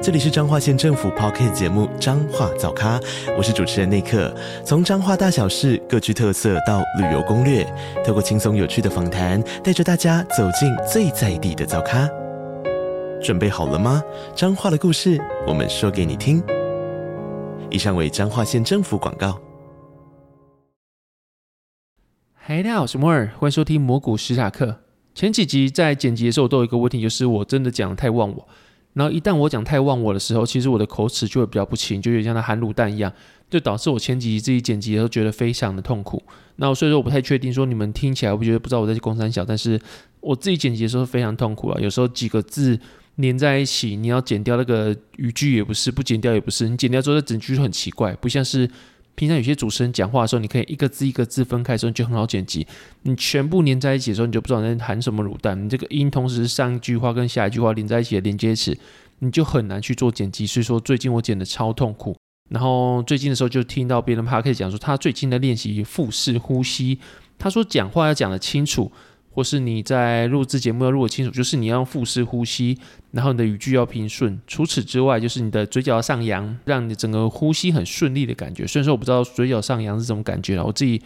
这里是彰化县政府 Podcast 节目《彰化早咖》，我是主持人内克。从彰化大小事各具特色到旅游攻略，透过轻松有趣的访谈，带着大家走进最在地的早咖。准备好了吗？彰化的故事，我们说给你听。以上为彰化县政府广告。嗨，大家好，我是摩尔，欢迎收听摩古史塔克。前几集在剪辑的时候，都有一个问题，就是我真的讲得太忘我。然后一旦我讲太忘我的时候，其实我的口齿就会比较不清，就有点像那含卤蛋一样，就导致我前几集自己剪辑的时候觉得非常的痛苦。那所以说我不太确定说你们听起来会不觉得不知道我在公三小，但是我自己剪辑的时候非常痛苦啊，有时候几个字连在一起，你要剪掉那个语句也不是，不剪掉也不是，你剪掉之后这整句就很奇怪，不像是。平常有些主持人讲话的时候，你可以一个字一个字分开的时候，你就很好剪辑。你全部连在一起的时候，你就不知道在含什么卤蛋。你这个音同时上一句话跟下一句话连在一起的连接词，你就很难去做剪辑。所以说最近我剪的超痛苦。然后最近的时候就听到别人趴可以讲说，他最近在练习腹式呼吸。他说讲话要讲得清楚。或是你在录制节目要录的清楚，就是你要腹式呼吸，然后你的语句要平顺。除此之外，就是你的嘴角要上扬，让你整个呼吸很顺利的感觉。虽然说我不知道嘴角上扬是什么感觉了，我自己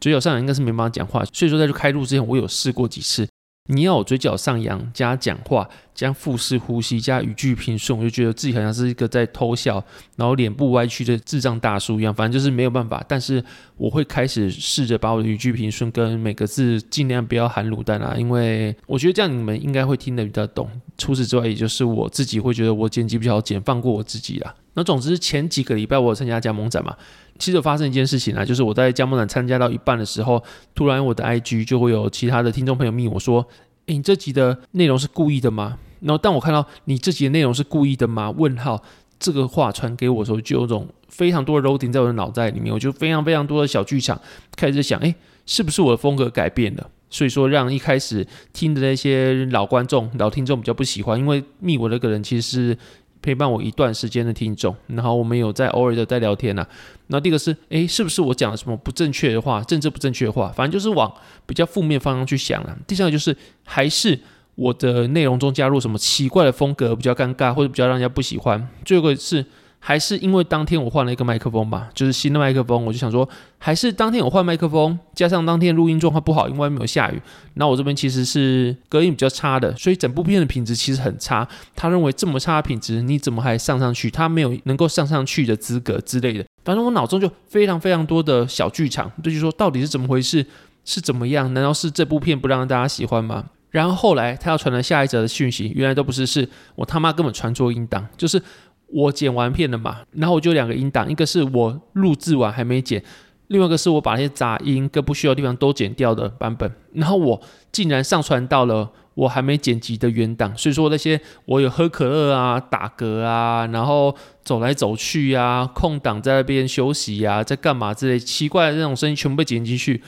嘴角上扬应该是没办法讲话，所以说在这开录之前，我有试过几次。你要我嘴角上扬，加讲话，加腹式呼吸，加语句平顺，我就觉得自己好像是一个在偷笑，然后脸部歪曲的智障大叔一样。反正就是没有办法，但是我会开始试着把我的语句平顺，跟每个字尽量不要含卤蛋啊，因为我觉得这样你们应该会听得比较懂。除此之外，也就是我自己会觉得我剪辑比较好剪，放过我自己啦。那总之前几个礼拜我有参加加盟展嘛。其实有发生一件事情啊，就是我在加盟展参加到一半的时候，突然我的 IG 就会有其他的听众朋友密我说：“诶，你这集的内容是故意的吗？”然后当我看到你这集的内容是故意的吗？问号这个话传给我的时候，就有种非常多的 loading 在我的脑袋里面，我就非常非常多的小剧场开始想：诶，是不是我的风格改变了？所以说让一开始听的那些老观众、老听众比较不喜欢，因为密我那个人其实是。陪伴我一段时间的听众，然后我们有在偶尔的在聊天呐、啊。然后第一个是，诶，是不是我讲了什么不正确的话，政治不正确的话？反正就是往比较负面方向去想了、第三个就是，还是我的内容中加入什么奇怪的风格，比较尴尬或者比较让人家不喜欢。最后一个是。还是因为当天我换了一个麦克风吧，就是新的麦克风，我就想说，还是当天我换麦克风，加上当天录音状况不好，因为外面有下雨，那我这边其实是隔音比较差的，所以整部片的品质其实很差。他认为这么差的品质，你怎么还上上去？他没有能够上上去的资格之类的。反正我脑中就非常非常多的小剧场，就是说到底是怎么回事？是怎么样？难道是这部片不让大家喜欢吗？然后后来他要传来下一则的讯息，原来都不是，是我他妈根本传错音档，就是。我剪完片了嘛，然后我就两个音档，一个是我录制完还没剪，另外一个是我把那些杂音跟不需要的地方都剪掉的版本，然后我竟然上传到了我还没剪辑的原档，所以说那些我有喝可乐啊、打嗝啊，然后走来走去啊、空档在那边休息啊、在干嘛之类奇怪的那种声音全部被剪进去。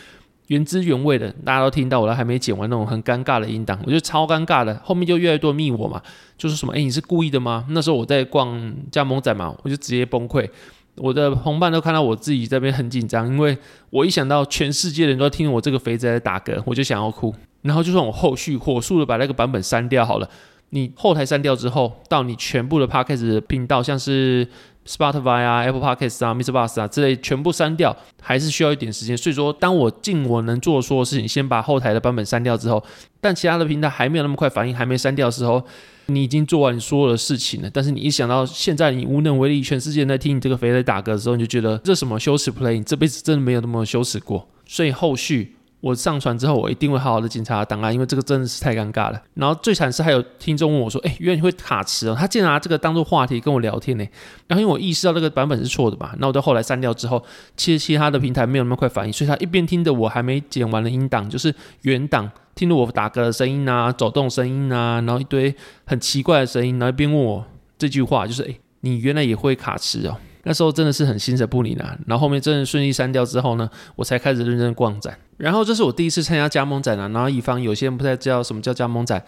原汁原味的，大家都听到我都还没剪完那种很尴尬的音档，我觉得超尴尬的。后面就越来越多密我嘛，就是什么，哎，你是故意的吗？那时候我在逛加盟展嘛，我就直接崩溃。我的同伴都看到我自己这边很紧张，因为我一想到全世界人都听我这个肥仔在打嗝，我就想要哭。然后就算我后续火速的把那个版本删掉好了，你后台删掉之后，到你全部的 Podcast 频道，像是。Spotify 啊，Apple Podcasts 啊，MixerBox 啊之类全部删掉，还是需要一点时间。所以说，当我尽我能做的所有事情，先把后台的版本删掉之后，但其他的平台还没有那么快反应，还没删掉的时候，你已经做完你所有的事情了。但是你一想到现在你无能为力，全世界在听你这个肥仔打嗝的时候，你就觉得这什么羞耻 play，你这辈子真的没有那么羞耻过。所以后续。我上传之后，我一定会好好的检查档案，因为这个真的是太尴尬了。然后最惨是还有听众问我说：“哎，原来你会卡词哦？”他竟然拿这个当做话题跟我聊天呢。然后因为我意识到这个版本是错的嘛，那我就后来删掉之后，其实其他的平台没有那么快反应，所以他一边听着我还没剪完的音档，就是原档，听着我打嗝的声音啊、走动声音啊，然后一堆很奇怪的声音，然后一边问我这句话，就是：“哎，你原来也会卡词哦？”那时候真的是很心神不宁啊。然后后面真的顺利删掉之后呢，我才开始认真逛展。然后这是我第一次参加加盟展啊。然后以防有些人不太知道什么叫加盟展，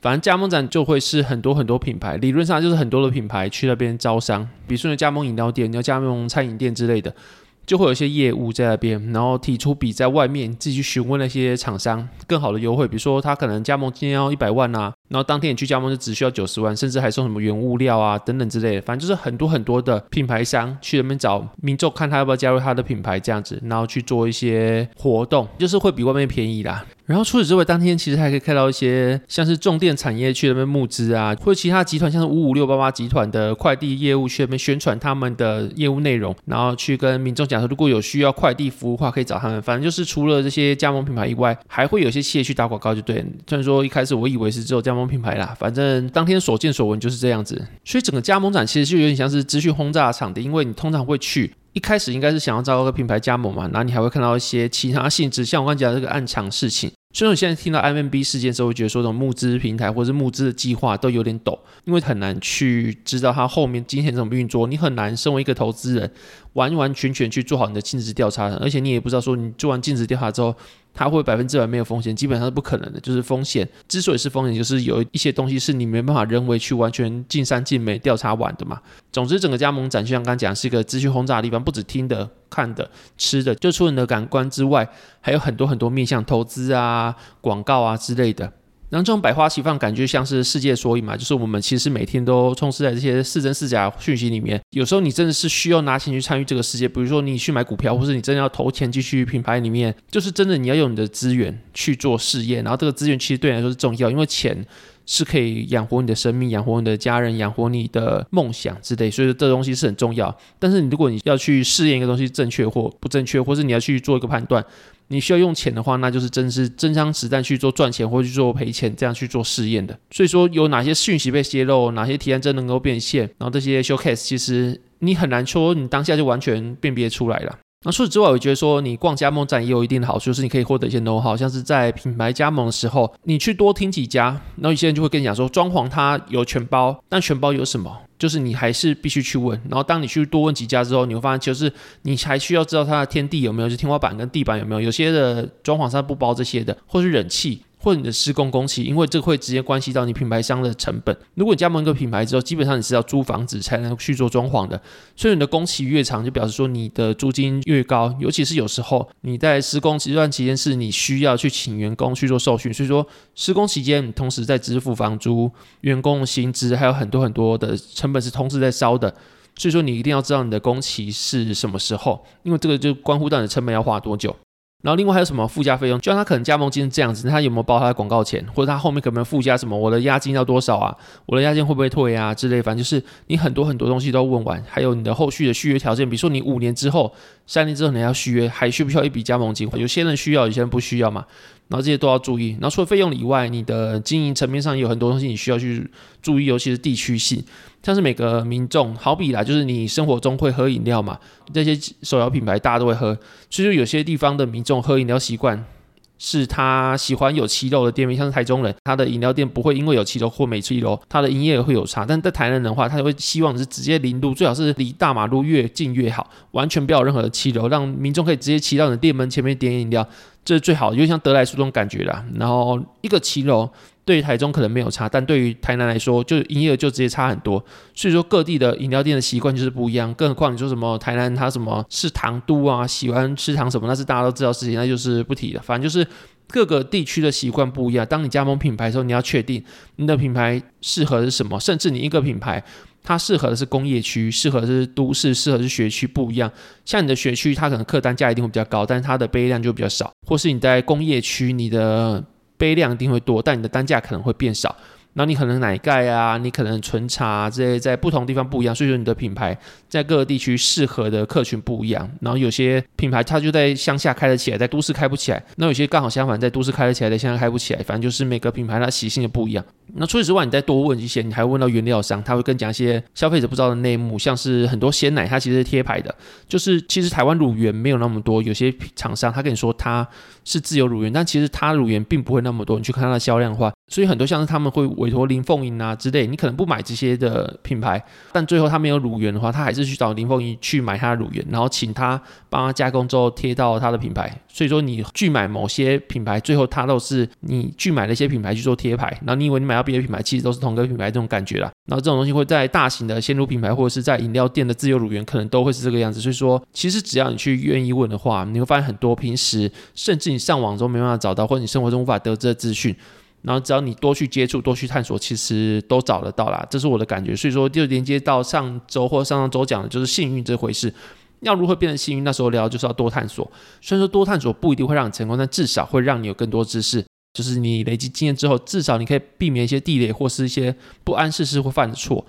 反正加盟展就会是很多很多品牌，理论上就是很多的品牌去那边招商，比如说你加盟饮料店，你要加盟餐饮店之类的。就会有一些业务在那边，然后提出比在外面自己去询问那些厂商更好的优惠，比如说他可能加盟今天要一百万啊，然后当天你去加盟就只需要九十万，甚至还送什么原物料啊等等之类的，反正就是很多很多的品牌商去那边找民众看他要不要加入他的品牌这样子，然后去做一些活动，就是会比外面便宜啦。然后除此之外，当天其实还可以看到一些像是重电产业去那边募资啊，或者其他集团像是五五六八八集团的快递业务去那边宣传他们的业务内容，然后去跟民众讲说，如果有需要快递服务的话，可以找他们。反正就是除了这些加盟品牌以外，还会有些企业去打广告，就对。虽然说一开始我以为是只有加盟品牌啦，反正当天所见所闻就是这样子。所以整个加盟展其实就有点像是资讯轰炸的场地，因为你通常会去。一开始应该是想要找个品牌加盟嘛，然后你还会看到一些其他性质，像我刚讲这个暗场事情。所以，我现在听到 MMB 事件的时候，会觉得说这种募资平台或者是募资的计划都有点抖，因为很难去知道它后面今天怎么运作，你很难身为一个投资人完完全全去做好你的尽职调查，而且你也不知道说你做完尽职调查之后。它会百分之百没有风险，基本上是不可能的。就是风险之所以是风险，就是有一些东西是你没办法人为去完全尽善尽美调查完的嘛。总之，整个加盟展就像刚刚讲，是一个资讯轰炸的地方，不止听的、看的、吃的，就除了你的感官之外，还有很多很多面向投资啊、广告啊之类的。然后这种百花齐放，感觉像是世界缩影嘛，就是我们其实每天都充斥在这些是真是假讯息里面。有时候你真的是需要拿钱去参与这个世界，比如说你去买股票，或是你真的要投钱进去品牌里面，就是真的你要用你的资源去做试验。然后这个资源其实对你来说是重要，因为钱是可以养活你的生命、养活你的家人、养活你的梦想之类，所以说这东西是很重要。但是你如果你要去试验一个东西正确或不正确，或是你要去做一个判断。你需要用钱的话，那就是真是真枪实弹去做赚钱或去做赔钱，这样去做试验的。所以说，有哪些讯息被泄露，哪些提案真能够变现，然后这些 showcase，其实你很难说你当下就完全辨别出来了。那除此之外，我觉得说你逛加盟展也有一定的好处，就是你可以获得一些 know how，像是在品牌加盟的时候，你去多听几家，然后有些人就会跟你讲说，装潢它有全包，但全包有什么？就是你还是必须去问。然后当你去多问几家之后，你会发现，就是你还需要知道它的天地有没有，就天花板跟地板有没有，有些的装潢它不包这些的，或是冷气。或你的施工工期，因为这会直接关系到你品牌商的成本。如果你加盟一个品牌之后，基本上你是要租房子才能去做装潢的，所以你的工期越长，就表示说你的租金越高。尤其是有时候你在施工这段期间是你需要去请员工去做受训，所以说施工期间同时在支付房租、员工薪资，还有很多很多的成本是同时在烧的。所以说你一定要知道你的工期是什么时候，因为这个就关乎到你的成本要花多久。然后另外还有什么附加费用？就像他可能加盟金是这样子，他有没有包他的广告钱，或者他后面可能附加什么？我的押金要多少啊？我的押金会不会退啊？之类，反正就是你很多很多东西都问完，还有你的后续的续约条件，比如说你五年之后、三年之后你要续约，还需不需要一笔加盟金？有些人需要，有些人不需要嘛。然后这些都要注意。然后除了费用以外，你的经营层面上也有很多东西你需要去注意，尤其是地区性。像是每个民众，好比啦，就是你生活中会喝饮料嘛，这些手摇品牌大家都会喝，所以说有些地方的民众喝饮料习惯是他喜欢有骑楼的店面，像是台中人，他的饮料店不会因为有骑楼或没骑楼，他的营业额会有差。但在台南人的话，他会希望是直接零度，最好是离大马路越近越好，完全不要有任何的七楼，让民众可以直接骑到你的店门前面点饮料，这是最好的，有点像得来速这种感觉啦。然后一个骑楼。对于台中可能没有差，但对于台南来说，就营业额就直接差很多。所以说各地的饮料店的习惯就是不一样。更何况你说什么台南它什么是糖都啊，喜欢吃糖什么，那是大家都知道事情，那就是不提了。反正就是各个地区的习惯不一样。当你加盟品牌的时候，你要确定你的品牌适合的是什么，甚至你一个品牌它适合的是工业区，适合的是都市，适合的是学区不一样。像你的学区，它可能客单价一定会比较高，但是它的杯量就比较少，或是你在工业区，你的。杯量一定会多，但你的单价可能会变少。然后你可能奶盖啊，你可能纯茶啊，这些在不同地方不一样，所以说你的品牌在各个地区适合的客群不一样。然后有些品牌它就在乡下开得起来，在都市开不起来。那有些刚好相反，在都市开得起来，在乡下开不起来。反正就是每个品牌它习性的不一样。那除此之外，你再多问一些，你还会问到原料商，他会跟你讲一些消费者不知道的内幕，像是很多鲜奶它其实是贴牌的，就是其实台湾乳源没有那么多，有些厂商他跟你说它是自有乳源，但其实它乳源并不会那么多。你去看它的销量的话，所以很多像是他们会委托林凤英啊之类，你可能不买这些的品牌，但最后他没有乳源的话，他还是去找林凤英去买他的乳源，然后请他帮他加工之后贴到他的品牌。所以说你拒买某些品牌，最后他都是你拒买那些品牌去做贴牌，然后你以为你买到别的品牌，其实都是同个品牌这种感觉啦。然后这种东西会在大型的鲜乳品牌或者是在饮料店的自有乳源，可能都会是这个样子。所以说，其实只要你去愿意问的话，你会发现很多平时甚至你上网中没办法找到，或者你生活中无法得知的资讯。然后只要你多去接触、多去探索，其实都找得到啦。这是我的感觉。所以说，就连接到上周或上上周讲的就是幸运这回事。要如何变得幸运？那时候聊就是要多探索。虽然说多探索不一定会让你成功，但至少会让你有更多知识。就是你累积经验之后，至少你可以避免一些地雷或是一些不谙世事会犯的错。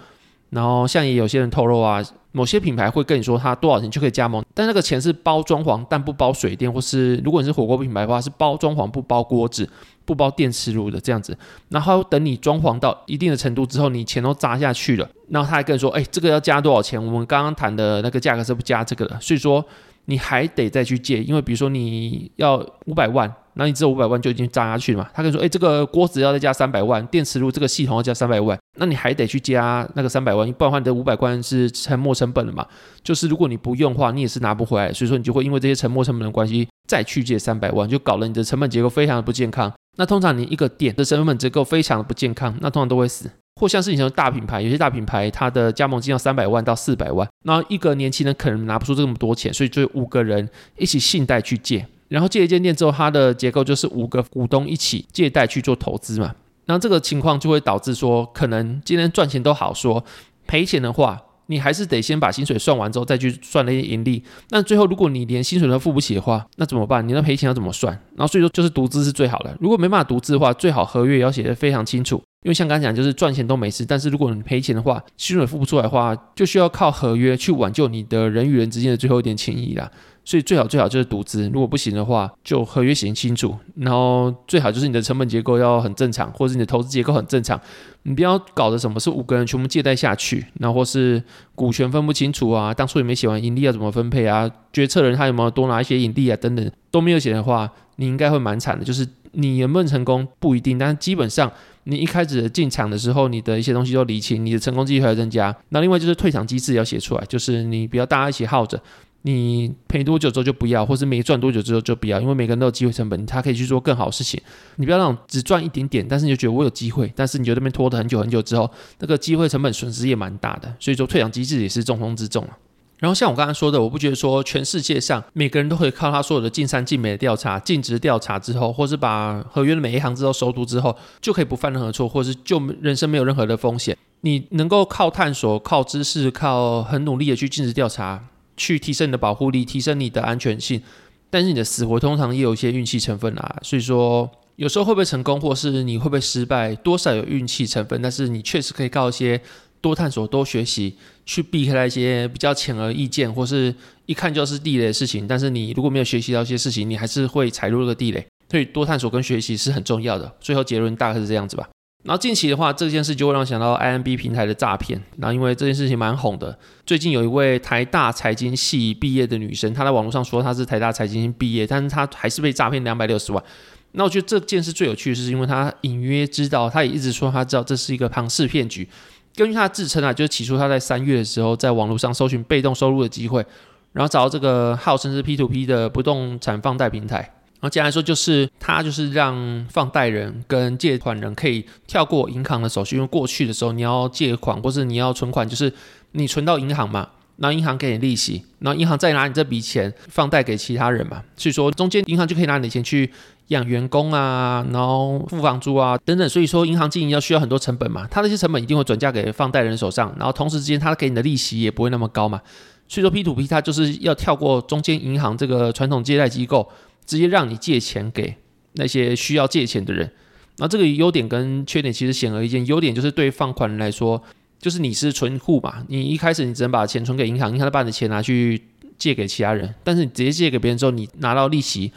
然后像也有些人透露啊，某些品牌会跟你说他多少钱就可以加盟，但那个钱是包装潢但不包水电，或是如果你是火锅品牌的话，是包装潢不包锅子。不包电磁炉的这样子，然后等你装潢到一定的程度之后，你钱都砸下去了，然后他还跟你说，哎，这个要加多少钱？我们刚刚谈的那个价格是不加这个的，所以说你还得再去借，因为比如说你要五百万，那你这五百万就已经砸下去了嘛。他跟你说，哎，这个锅子要再加三百万，电磁炉这个系统要加三百万，那你还得去加那个三百万，不然的话你的五百万是沉没成本了嘛。就是如果你不用的话，你也是拿不回来，所以说你就会因为这些沉没成本的关系再去借三百万，就搞得你的成本结构非常的不健康。那通常你一个店的成本结构非常的不健康，那通常都会死。或像是以前的大品牌，有些大品牌它的加盟金要三百万到四百万，那一个年轻人可能拿不出这么多钱，所以就五个人一起信贷去借，然后借一间店之后，它的结构就是五个股东一起借贷去做投资嘛。那这个情况就会导致说，可能今天赚钱都好说，赔钱的话。你还是得先把薪水算完之后再去算那些盈利。那最后如果你连薪水都付不起的话，那怎么办？你那赔钱要怎么算？然后所以说就是独资是最好的。如果没办法独资的话，最好合约也要写得非常清楚。因为像刚才讲，就是赚钱都没事，但是如果你赔钱的话，薪水付不出来的话，就需要靠合约去挽救你的人与人之间的最后一点情谊啦。所以最好最好就是独资，如果不行的话，就合约写清楚。然后最好就是你的成本结构要很正常，或者是你的投资结构很正常。你不要搞得什么是五个人全部借贷下去，然后或是股权分不清楚啊，当初也没写完盈利要怎么分配啊，决策人他有没有多拿一些盈利啊等等都没有写的话，你应该会蛮惨的。就是你能不能成功不一定，但基本上你一开始进场的时候，你的一些东西都理清，你的成功机会要增加。那另外就是退场机制要写出来，就是你不要大家一起耗着。你赔多久之后就不要，或是没赚多久之后就不要，因为每个人都有机会成本，他可以去做更好的事情。你不要那种只赚一点点，但是你就觉得我有机会，但是你就那边拖得很久很久之后，那个机会成本损失也蛮大的。所以说退场机制也是重中之重啊。然后像我刚才说的，我不觉得说全世界上每个人都可以靠他所有的尽善尽美的调查、尽职调查之后，或是把合约的每一行字都熟读之后，就可以不犯任何错，或是就人生没有任何的风险。你能够靠探索、靠知识、靠很努力的去尽职调查。去提升你的保护力，提升你的安全性，但是你的死活通常也有一些运气成分啊。所以说，有时候会不会成功，或是你会不会失败，多少有运气成分。但是你确实可以靠一些多探索、多学习，去避开一些比较显而易见，或是一看就是地雷的事情。但是你如果没有学习到一些事情，你还是会踩入这个地雷。所以多探索跟学习是很重要的。最后结论大概是这样子吧。然后近期的话，这件事就会让想到 IMB 平台的诈骗。然后因为这件事情蛮红的，最近有一位台大财经系毕业的女生，她在网络上说她是台大财经系毕业，但是她还是被诈骗两百六十万。那我觉得这件事最有趣的是，因为她隐约知道，她也一直说她知道这是一个庞氏骗局。根据她的自称啊，就是起初她在三月的时候，在网络上搜寻被动收入的机会，然后找到这个号称是 P2P 的不动产放贷平台。然后简单来说，就是他就是让放贷人跟借款人可以跳过银行的手续，因为过去的时候你要借款或是你要存款，就是你存到银行嘛，然后银行给你利息，然后银行再拿你这笔钱放贷给其他人嘛，所以说中间银行就可以拿你的钱去养员工啊，然后付房租啊等等，所以说银行经营要需要很多成本嘛，他那些成本一定会转嫁给放贷人手上，然后同时之间他给你的利息也不会那么高嘛，所以说 P2P 它就是要跳过中间银行这个传统借贷机构。直接让你借钱给那些需要借钱的人，那这个优点跟缺点其实显而易见。优点就是对放款人来说，就是你是存户嘛，你一开始你只能把钱存给银行，银行再把你的钱拿去借给其他人。但是你直接借给别人之后，你拿到利息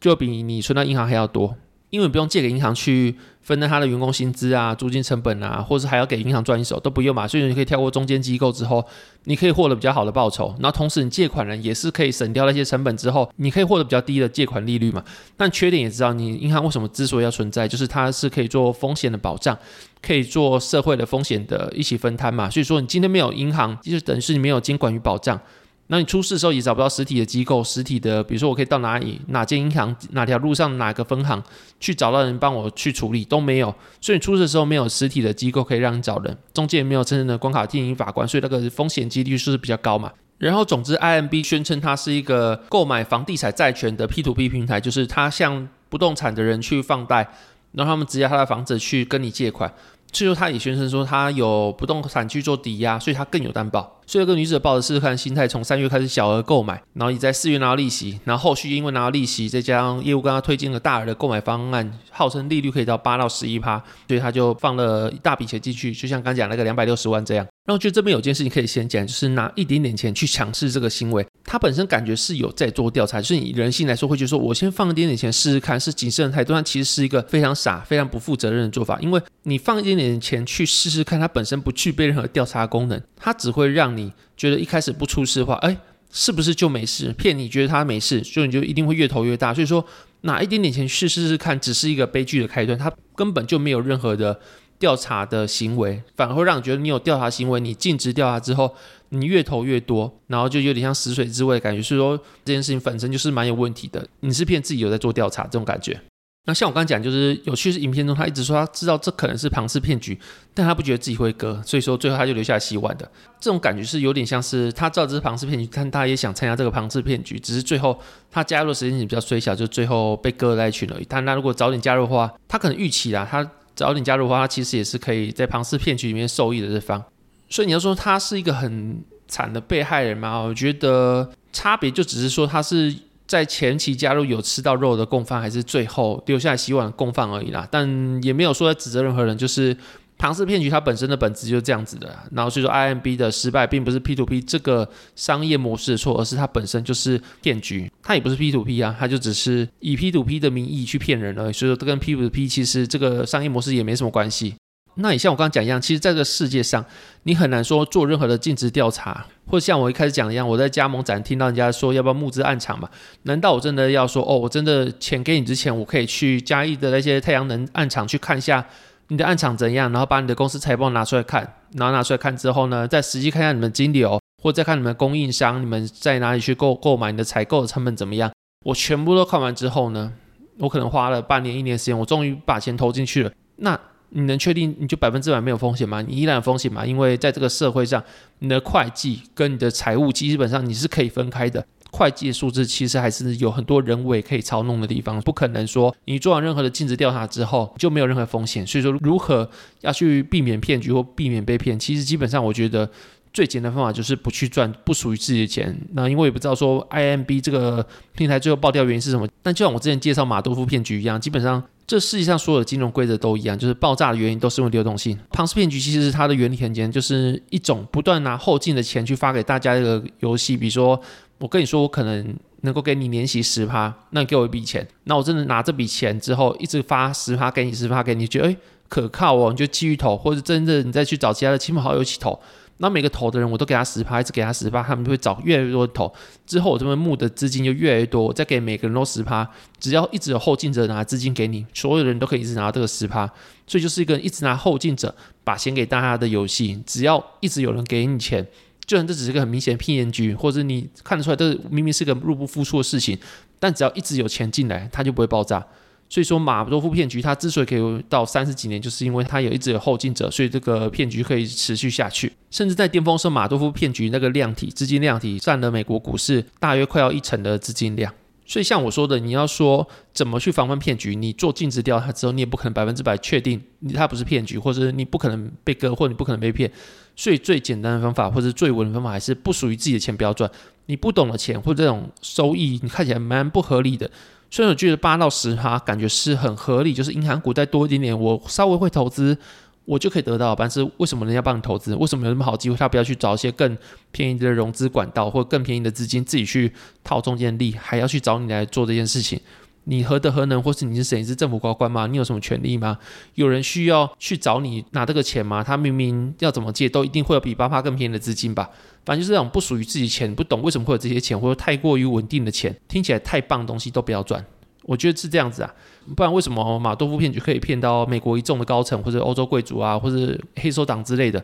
就比你存到银行还要多。因为不用借给银行去分担他的员工薪资啊、租金成本啊，或是还要给银行赚一手都不用嘛，所以你可以跳过中间机构之后，你可以获得比较好的报酬。然后同时你借款人也是可以省掉那些成本之后，你可以获得比较低的借款利率嘛。但缺点也知道，你银行为什么之所以要存在，就是它是可以做风险的保障，可以做社会的风险的一起分摊嘛。所以说你今天没有银行，就是等于是你没有监管与保障。那你出事的时候也找不到实体的机构，实体的，比如说我可以到哪里、哪间银行、哪条路上、哪个分行去找到人帮我去处理都没有，所以你出事的时候没有实体的机构可以让你找人，中间也没有真正的关卡电影法官，所以那个风险几率是比较高嘛。然后总之，IMB 宣称它是一个购买房地产债权的 P2P 平台，就是它向不动产的人去放贷，然后他们直接他的房子去跟你借款。最后，他也宣称说他有不动产去做抵押，所以他更有担保。所以，这个女子抱着试试看心态，从三月开始小额购买，然后也在四月拿到利息，然后后续因为拿到利息，再加上业务跟他推荐了大额的购买方案，号称利率可以到八到十一趴，所以他就放了一大笔钱进去，就像刚讲那个两百六十万这样。然后，就这边有件事情可以先讲，就是拿一点点钱去强势这个行为，他本身感觉是有在做调查，就是你人性来说会觉得说，我先放一点点钱试试看，是谨慎的态度，但其实是一个非常傻、非常不负责任的做法，因为你放一点点钱去试试看，它本身不具备任何调查功能，它只会让你。觉得一开始不出事的话，哎，是不是就没事？骗你觉得他没事，所以你就一定会越投越大。所以说，拿一点点钱去试试看，只是一个悲剧的开端。他根本就没有任何的调查的行为，反而会让你觉得你有调查行为。你尽职调查之后，你越投越多，然后就有点像死水之味的感觉。所以说，这件事情本身就是蛮有问题的。你是骗自己有在做调查这种感觉。那像我刚刚讲，就是有趣是影片中，他一直说他知道这可能是庞氏骗局，但他不觉得自己会割，所以说最后他就留下洗碗的。这种感觉是有点像是他知道这是庞氏骗局，但他也想参加这个庞氏骗局，只是最后他加入的时间点比较衰小，就最后被割在一群而已。但他如果早点加入的话，他可能预期啦，他早点加入的话，他其实也是可以在庞氏骗局里面受益的这方。所以你要说他是一个很惨的被害人吗？我觉得差别就只是说他是。在前期加入有吃到肉的共犯，还是最后留下来洗碗的共犯而已啦。但也没有说在指责任何人，就是庞氏骗局它本身的本质就是这样子的。然后所以说，IMB 的失败并不是 P2P 这个商业模式的错，而是它本身就是骗局。它也不是 P2P 啊，它就只是以 P2P 的名义去骗人而已。所以说，这跟 P2P 其实这个商业模式也没什么关系。那也像我刚刚讲一样，其实在这个世界上，你很难说做任何的尽职调查，或者像我一开始讲一样，我在加盟展听到人家说要不要募资暗场嘛？难道我真的要说哦，我真的钱给你之前，我可以去嘉义的那些太阳能暗场去看一下你的暗场怎样，然后把你的公司财报拿出来看，然后拿出来看之后呢，再实际看一下你们金流，或者再看你们供应商，你们在哪里去购购买，你的采购的成本怎么样？我全部都看完之后呢，我可能花了半年一年时间，我终于把钱投进去了，那。你能确定你就百分之百没有风险吗？你依然有风险吗？因为在这个社会上，你的会计跟你的财务基本上你是可以分开的。会计的数字其实还是有很多人为可以操弄的地方，不可能说你做完任何的尽职调查之后就没有任何风险。所以说，如何要去避免骗局或避免被骗，其实基本上我觉得最简单的方法就是不去赚不属于自己的钱。那因为也不知道说 IMB 这个平台最后爆掉原因是什么，但就像我之前介绍马多夫骗局一样，基本上。这世界上所有的金融规则都一样，就是爆炸的原因都是因为流动性。庞氏骗局其实是它的原理很简单，就是一种不断拿后进的钱去发给大家一个游戏。比如说，我跟你说，我可能能够给你年息十趴，那你给我一笔钱，那我真的拿这笔钱之后，一直发十趴给你，十趴给你，觉得诶可靠哦，你就继续投，或者真的你再去找其他的亲朋好友一起投。那每个投的人，我都给他十趴，一直给他十趴，他们就会找越来越多的投。之后我这边募的资金就越来越多，我再给每个人都十趴，只要一直有后进者拿资金给你，所有人都可以一直拿到这个十趴。所以就是一个一直拿后进者把钱给大家的游戏。只要一直有人给你钱，就算这只是个很明显的骗局，或者你看得出来这明明是个入不敷出的事情，但只要一直有钱进来，它就不会爆炸。所以说马多夫骗局它之所以可以到三十几年，就是因为它有一直有后进者，所以这个骗局可以持续下去。甚至在巅峰时，马多夫骗局那个量体资金量体占了美国股市大约快要一成的资金量。所以像我说的，你要说怎么去防范骗局，你做尽职调查之后，你也不可能百分之百确定它不是骗局，或者你不可能被割，或者你不可能被骗。所以最简单的方法，或者最稳的方法，还是不属于自己的钱不要赚。你不懂的钱或者这种收益，你看起来蛮不合理的。虽然我觉得八到十哈感觉是很合理，就是银行股再多一点点，我稍微会投资，我就可以得到。但是为什么人家帮你投资？为什么有那么好机会？他不要去找一些更便宜的融资管道，或更便宜的资金自己去套中间利，还要去找你来做这件事情？你何德何能，或是你是谁？你是政府高官吗？你有什么权利吗？有人需要去找你拿这个钱吗？他明明要怎么借，都一定会有比八趴更便宜的资金吧？反正就是这种不属于自己钱，不懂为什么会有这些钱，或者太过于稳定的钱，听起来太棒的东西都不要赚。我觉得是这样子啊，不然为什么马多夫骗局可以骗到美国一众的高层，或者欧洲贵族啊，或者黑手党之类的？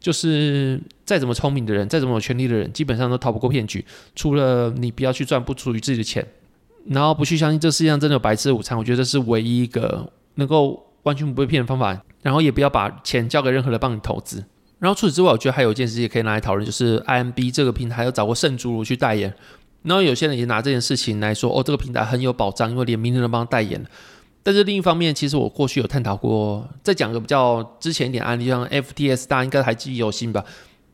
就是再怎么聪明的人，再怎么有权利的人，基本上都逃不过骗局。除了你不要去赚不属于自己的钱，然后不去相信这世界上真的有白吃午餐，我觉得这是唯一一个能够完全不被骗的方法。然后也不要把钱交给任何人帮你投资。然后除此之外，我觉得还有一件事情可以拿来讨论，就是 IMB 这个平台有找过圣侏儒去代言。然后有些人也拿这件事情来说，哦，这个平台很有保障，因为连名人都帮他代言。但是另一方面，其实我过去有探讨过，再讲个比较之前一点案例，像 FTS，大家应该还记忆犹新吧？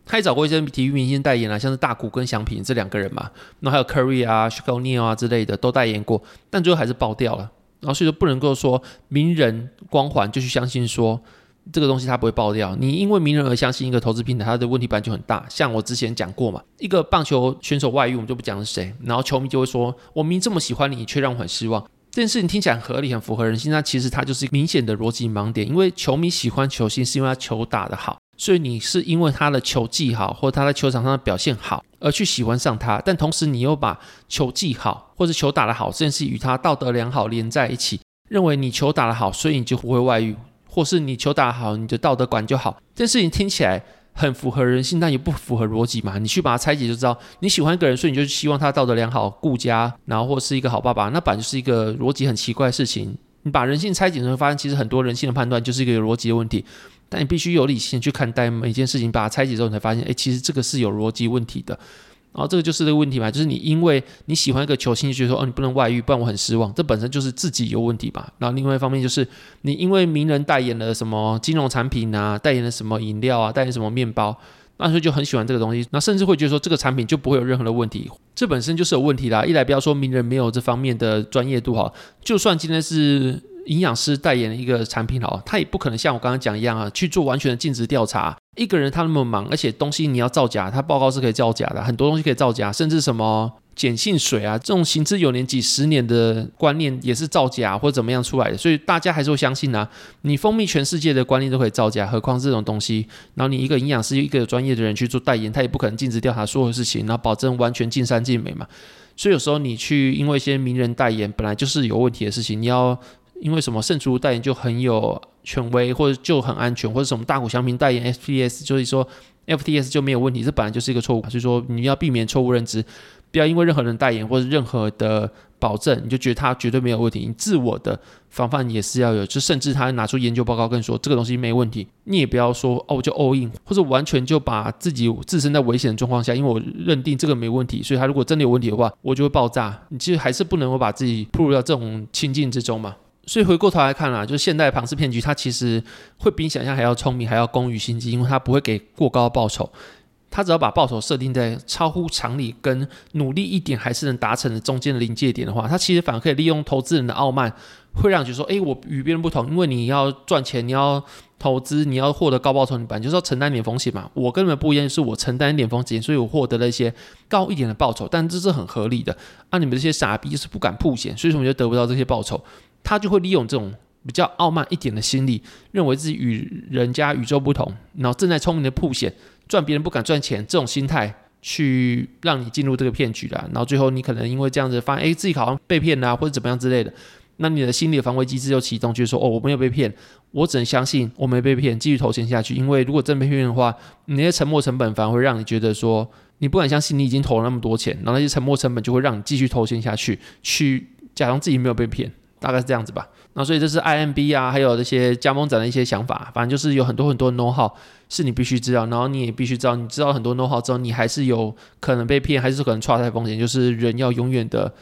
他也找过一些体育明星代言啊，像是大谷跟翔平这两个人嘛，然后还有 Curry 啊、s h a q u i l e 啊之类的都代言过，但最后还是爆掉了。然后所以说不能够说名人光环就去相信说这个东西它不会爆掉。你因为名人而相信一个投资平台，它的问题本来就很大。像我之前讲过嘛，一个棒球选手外遇，我们就不讲是谁，然后球迷就会说，我明明这么喜欢你，你却让我很失望。这件事情听起来很合理，很符合人性，那其实它就是明显的逻辑盲点。因为球迷喜欢球星，是因为他球打得好，所以你是因为他的球技好，或他在球场上的表现好而去喜欢上他。但同时，你又把球技好或者球打得好这件事与他道德良好连在一起，认为你球打得好，所以你就不会外遇，或是你球打得好，你的道德管就好。这件事情听起来。很符合人性，但也不符合逻辑嘛。你去把它拆解就知道，你喜欢一个人，所以你就希望他道德良好、顾家，然后或是一个好爸爸。那本来就是一个逻辑很奇怪的事情。你把人性拆解，你会发现其实很多人性的判断就是一个有逻辑的问题。但你必须有理性去看待每一件事情，把它拆解之后，你才发现，哎，其实这个是有逻辑问题的。然后这个就是这个问题嘛，就是你因为你喜欢一个球星，就觉得说哦，你不能外遇，不然我很失望。这本身就是自己有问题吧。然后另外一方面就是你因为名人代言了什么金融产品啊，代言了什么饮料啊，代言什么面包，那时候就很喜欢这个东西，那甚至会觉得说这个产品就不会有任何的问题。这本身就是有问题啦。一来不要说名人没有这方面的专业度哈，就算今天是。营养师代言的一个产品好，他也不可能像我刚刚讲一样啊，去做完全的尽职调查。一个人他那么忙，而且东西你要造假，他报告是可以造假的，很多东西可以造假，甚至什么碱性水啊，这种行之有年、几十年的观念也是造假或者怎么样出来的，所以大家还是会相信啊。你蜂蜜全世界的观念都可以造假，何况这种东西？然后你一个营养师，一个专业的人去做代言，他也不可能尽职调查所有事情，然后保证完全尽善尽美嘛。所以有时候你去因为一些名人代言，本来就是有问题的事情，你要。因为什么圣祖鲁代言就很有权威，或者就很安全，或者什么大谷翔平代言 FTS，就是说 FTS 就没有问题，这本来就是一个错误。所以说你要避免错误认知，不要因为任何人代言或者任何的保证，你就觉得他绝对没有问题。你自我的防范也是要有，就甚至他拿出研究报告跟你说这个东西没问题，你也不要说哦就 all in，或者完全就把自己自身在危险的状况下，因为我认定这个没问题，所以他如果真的有问题的话，我就会爆炸。你其实还是不能够把自己暴露到这种情境之中嘛。所以回过头来看啊，就是现代庞氏骗局，它其实会比你想象还要聪明，还要工于心计，因为它不会给过高报酬，它只要把报酬设定在超乎常理跟努力一点还是能达成的中间的临界点的话，它其实反而可以利用投资人的傲慢，会让你觉得说，诶，我与别人不同，因为你要赚钱，你要投资，你要获得高报酬，你本来就是要承担点风险嘛。我跟你们不一样，是我承担一点风险，所以我获得了一些高一点的报酬，但这是很合理的。啊，你们这些傻逼就是不敢曝险，所以说我就得不到这些报酬。他就会利用这种比较傲慢一点的心理，认为自己与人家与众不同，然后正在聪明的曝险，赚别人不敢赚钱这种心态，去让你进入这个骗局啦。然后最后你可能因为这样子发现，哎，自己好像被骗啦，或者怎么样之类的，那你的心理的防卫机制就启动，就是说，哦，我没有被骗，我只能相信我没被骗，继续投钱下去。因为如果真被骗的话，你那些沉没成本反而会让你觉得说，你不敢相信你已经投了那么多钱，然后那些沉没成本就会让你继续投钱下去，去假装自己没有被骗。大概是这样子吧，那所以这是 IMB 啊，还有这些加盟展的一些想法，反正就是有很多很多 know how 是你必须知道，然后你也必须知道，你知道很多 know how 之后，你还是有可能被骗，还是可能错在风险，就是人要永远的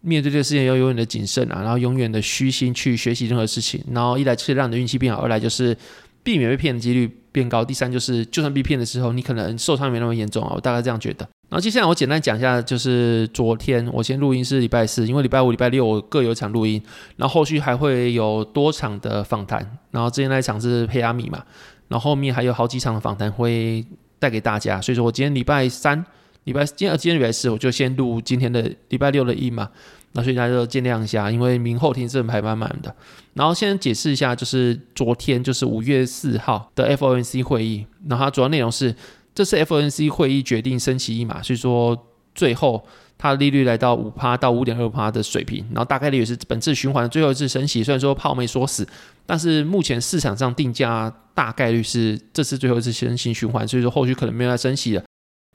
面对这个事情要永远的谨慎啊，然后永远的虚心去学习任何事情，然后一来是让你的运气变好，二来就是避免被骗的几率变高，第三就是就算被骗的时候，你可能受伤没那么严重啊，我大概这样觉得。然后接下来我简单讲一下，就是昨天我先录音是礼拜四，因为礼拜五、礼拜六我各有一场录音，然后后续还会有多场的访谈，然后之前那一场是配阿米嘛，然后后面还有好几场的访谈会带给大家，所以说我今天礼拜三、礼拜今天今天礼拜四我就先录今天的礼拜六的音嘛，那所以大家就见谅一下，因为明后天是排满满的。然后先解释一下，就是昨天就是五月四号的 FOMC 会议，然后它主要内容是，这次 F N C 会议决定升息一码，所以说最后它利率来到五趴到五点二趴的水平，然后大概率也是本次循环最后一次升息。虽然说炮没说死，但是目前市场上定价大概率是这次最后一次升息循环，所以说后续可能没有再升息了。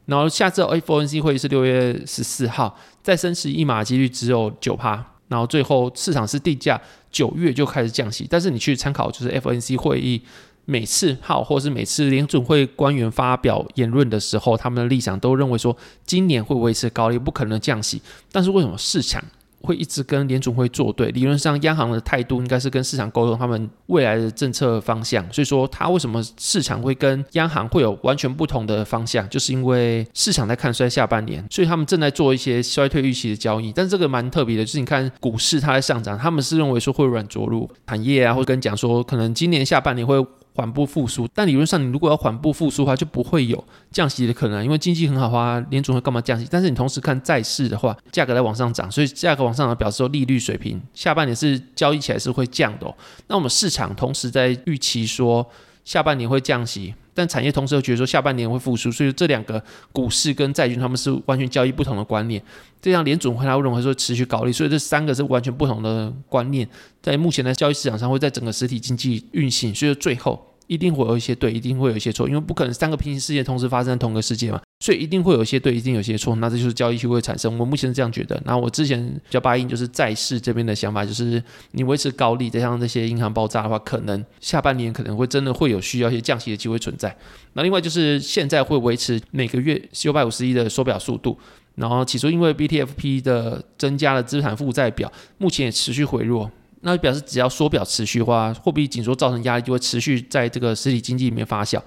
然后下次 FOMC 会议是六月十四号，再升息一码几率只有九趴。然后最后市场是定价九月就开始降息，但是你去参考就是 FOMC 会议每次好，或是每次联准会官员发表言论的时候，他们的立场都认为说今年会维持高利，不可能降息。但是为什么市场会一直跟联准会作对，理论上央行的态度应该是跟市场沟通他们未来的政策方向。所以说，它为什么市场会跟央行会有完全不同的方向，就是因为市场在看衰下半年，所以他们正在做一些衰退预期的交易。但这个蛮特别的，就是你看股市它在上涨，他们是认为说会软着陆产业啊，或者跟讲说可能今年下半年会。缓步复苏，但理论上你如果要缓步复苏的话，就不会有降息的可能，因为经济很好的话，联储会干嘛降息？但是你同时看债市的话，价格在往上涨，所以价格往上涨表示说利率水平下半年是交易起来是会降的哦。那我们市场同时在预期说下半年会降息。但产业同时又觉得说下半年会复苏，所以这两个股市跟债券他们是完全交易不同的观念。这样联准会他会认为说持续高利，所以这三个是完全不同的观念，在目前的交易市场上会在整个实体经济运行，所以最后。一定会有一些对，一定会有一些错，因为不可能三个平行世界同时发生在同个世界嘛，所以一定会有一些对，一定有些错，那这就是交易就会产生。我目前是这样觉得。那我之前比较八音就是债市这边的想法，就是你维持高利，再加上这些银行爆炸的话，可能下半年可能会真的会有需要一些降息的机会存在。那另外就是现在会维持每个月九百五十亿的缩表速度，然后起初因为 BTFP 的增加了资产负债表，目前也持续回落。那表示只要缩表持续的话，货币紧缩造成压力就会持续在这个实体经济里面发酵。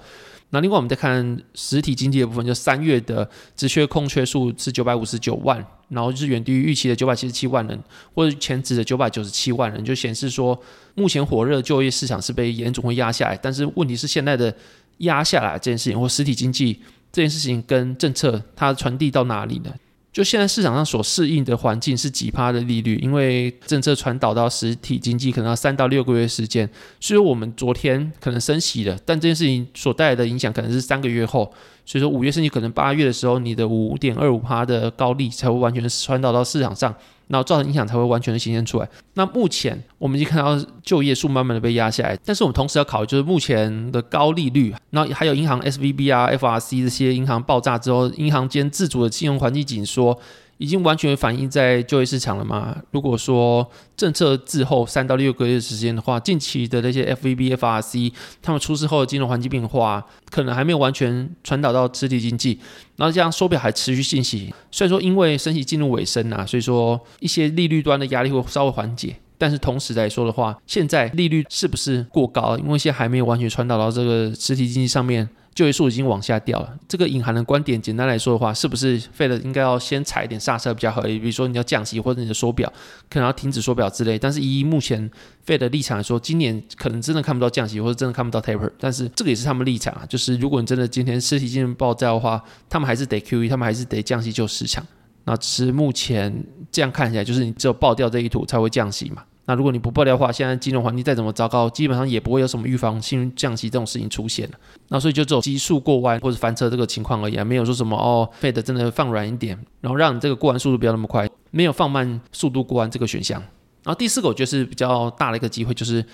那另外我们再看实体经济的部分，就三月的职缺空缺数是九百五十九万，然后就是远低于预期的九百七十七万人，或者前值的九百九十七万人，就显示说目前火热就业市场是被严重会压下来。但是问题是现在的压下来这件事情，或实体经济这件事情跟政策它传递到哪里呢？就现在市场上所适应的环境是几趴的利率，因为政策传导到实体经济可能要三到六个月时间，所以我们昨天可能升息了，但这件事情所带来的影响可能是三个月后，所以说五月升息可能八月的时候，你的五点二五趴的高利才会完全传导到市场上。然后造成影响才会完全的显现出来。那目前我们已经看到就业数慢慢的被压下来，但是我们同时要考虑就是目前的高利率，然后还有银行 SVB 啊、FRC 这些银行爆炸之后，银行间自主的金融环境紧缩。已经完全反映在就业市场了吗？如果说政策滞后三到六个月时间的话，近期的那些 FVB、FRC 他们出事后的金融环境变化，可能还没有完全传导到实体经济。然后这样缩表还持续进行，虽然说因为升息进入尾声啊，所以说一些利率端的压力会稍微缓解，但是同时来说的话，现在利率是不是过高？因为现在还没有完全传导到这个实体经济上面。就业数已经往下掉了，这个隐含的观点，简单来说的话，是不是 Fed 应该要先踩一点刹车比较合理？比如说你要降息或者你的缩表可能要停止缩表之类。但是以目前费的立场来说，今年可能真的看不到降息，或者真的看不到 taper。但是这个也是他们立场啊，就是如果你真的今天实体经济爆炸的话，他们还是得 QE，他们还是得降息救市场。那只是目前这样看起来，就是你只有爆掉这一图才会降息嘛。那如果你不爆料的话，现在金融环境再怎么糟糕，基本上也不会有什么预防性降息这种事情出现了。那所以就只有急速过弯或者翻车这个情况而已，没有说什么哦，Fed 真的放软一点，然后让你这个过弯速度不要那么快，没有放慢速度过弯这个选项。然后第四个我觉得是比较大的一个机会，就是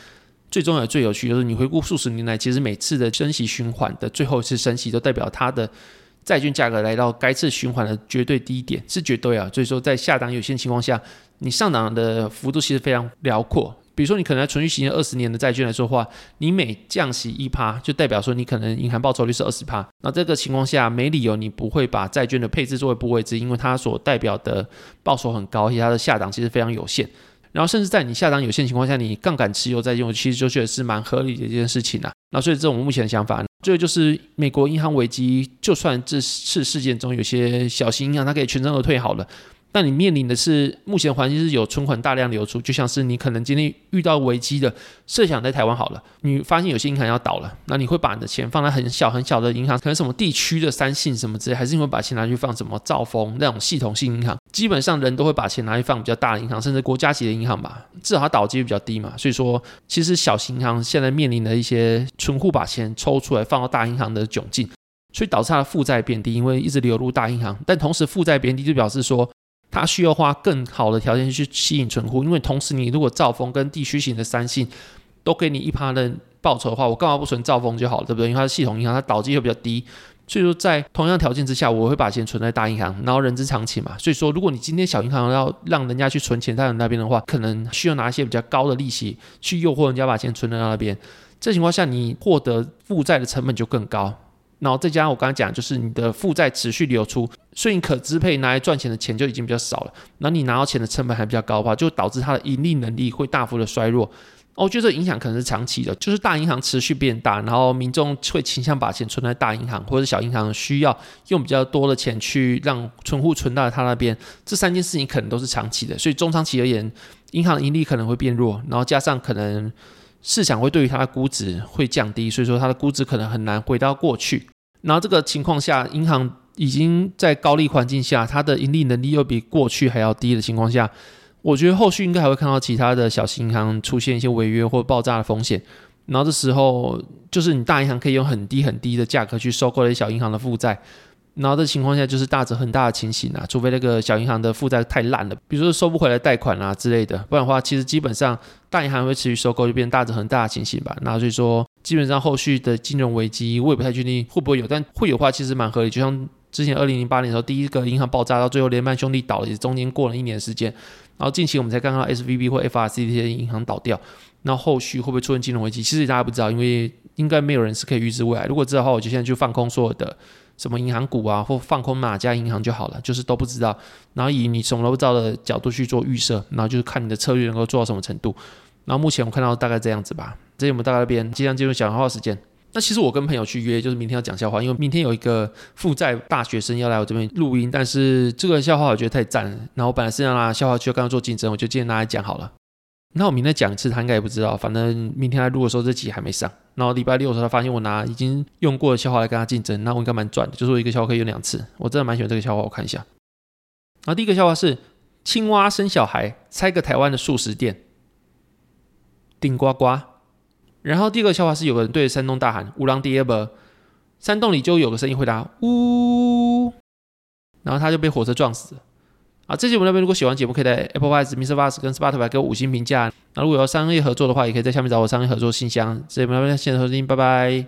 最重要的、最有趣，就是你回顾数十年来，其实每次的升息循环的最后一次升息，都代表它的债券价格来到该次循环的绝对低点，是绝对啊。所以说在下档有限情况下。你上档的幅度其实非常辽阔，比如说你可能在存续期二十年的债券来说的话，你每降息一趴，就代表说你可能银行报酬率是二十趴。那这个情况下，没理由你不会把债券的配置作为部位制，因为它所代表的报酬很高，而且它的下档其实非常有限。然后甚至在你下档有限情况下，你杠杆持有债券，其实就觉得是蛮合理的一件事情啊。那所以这是我们目前的想法。最后就是美国银行危机，就算这次事件中有些小型银行它可以全身而退好了。那你面临的是目前环境是有存款大量流出，就像是你可能今天遇到危机的，设想在台湾好了，你发现有些银行要倒了，那你会把你的钱放在很小很小的银行，可能什么地区的三信什么之类，还是你会把钱拿去放什么兆丰那种系统性银行？基本上人都会把钱拿去放比较大的银行，甚至国家级的银行吧，至少它倒机率比较低嘛。所以说，其实小型银行现在面临的一些存户把钱抽出来放到大银行的窘境，所以导致它的负债变低，因为一直流入大银行，但同时负债变低就表示说。它需要花更好的条件去吸引存户，因为同时你如果兆丰跟地区型的三信都给你一趴的报酬的话，我干嘛不存兆丰就好了，对不对？因为它是系统银行，它倒机会比较低，所以说在同样条件之下，我会把钱存在大银行，然后人之常情嘛。所以说，如果你今天小银行要让人家去存钱在你那边的话，可能需要拿一些比较高的利息去诱惑人家把钱存在那边，这情况下你获得负债的成本就更高。然后再加上我刚才讲，就是你的负债持续流出，所以你可支配拿来赚钱的钱就已经比较少了。然后你拿到钱的成本还比较高的话，就导致它的盈利能力会大幅的衰弱。我觉得这影响可能是长期的，就是大银行持续变大，然后民众会倾向把钱存在大银行或者小银行，需要用比较多的钱去让存户存到他那边。这三件事情可能都是长期的，所以中长期而言，银行的盈利可能会变弱，然后加上可能。市场会对于它的估值会降低，所以说它的估值可能很难回到过去。然后这个情况下，银行已经在高利环境下，它的盈利能力又比过去还要低的情况下，我觉得后续应该还会看到其他的小型银行出现一些违约或爆炸的风险。然后这时候就是你大银行可以用很低很低的价格去收购那些小银行的负债。然后这情况下就是大者很大的情形啊，除非那个小银行的负债太烂了，比如说收不回来贷款啊之类的，不然的话，其实基本上大银行会持续收购，就变大者很大的情形吧。那所以说，基本上后续的金融危机我也不太确定会不会有，但会有的话其实蛮合理。就像之前二零零八年的时候，第一个银行爆炸到最后雷曼兄弟倒了，也中间过了一年时间。然后近期我们才刚刚 SVB 或 FRC 这些银行倒掉，那后续会不会出现金融危机，其实大家不知道，因为应该没有人是可以预知未来。如果知道的话，我就现在就放空所有的。什么银行股啊，或放空哪家银行就好了，就是都不知道。然后以你什么都不知道的角度去做预设，然后就是看你的策略能够做到什么程度。然后目前我看到大概这样子吧。这里我们大概那边即将进入讲笑话时间。那其实我跟朋友去约，就是明天要讲笑话，因为明天有一个负债大学生要来我这边录音，但是这个笑话我觉得太赞了。然后我本来是让他笑话区刚刚做竞争，我就今天拿来讲好了。那我明天讲一次，他应该也不知道。反正明天来录的时候，这集还没上。然后礼拜六的时候，他发现我拿已经用过的笑话来跟他竞争，那我应该蛮赚的。就是我一个笑话可以用两次，我真的蛮喜欢这个笑话。我看一下。然后第一个笑话是：青蛙生小孩，猜个台湾的速食店。顶呱呱。然后第二个笑话是：有个人对着山洞大喊“乌狼爹吧”，山洞里就有个声音回答“呜”，然后他就被火车撞死了。啊，这期我们那边如果喜欢节目，可以在 Apple Watch、MixerBox 跟 Spotify 给我五星评价。那如果要商业合作的话，也可以在下面找我商业合作信箱。这期我们那边谢谢收听，拜拜。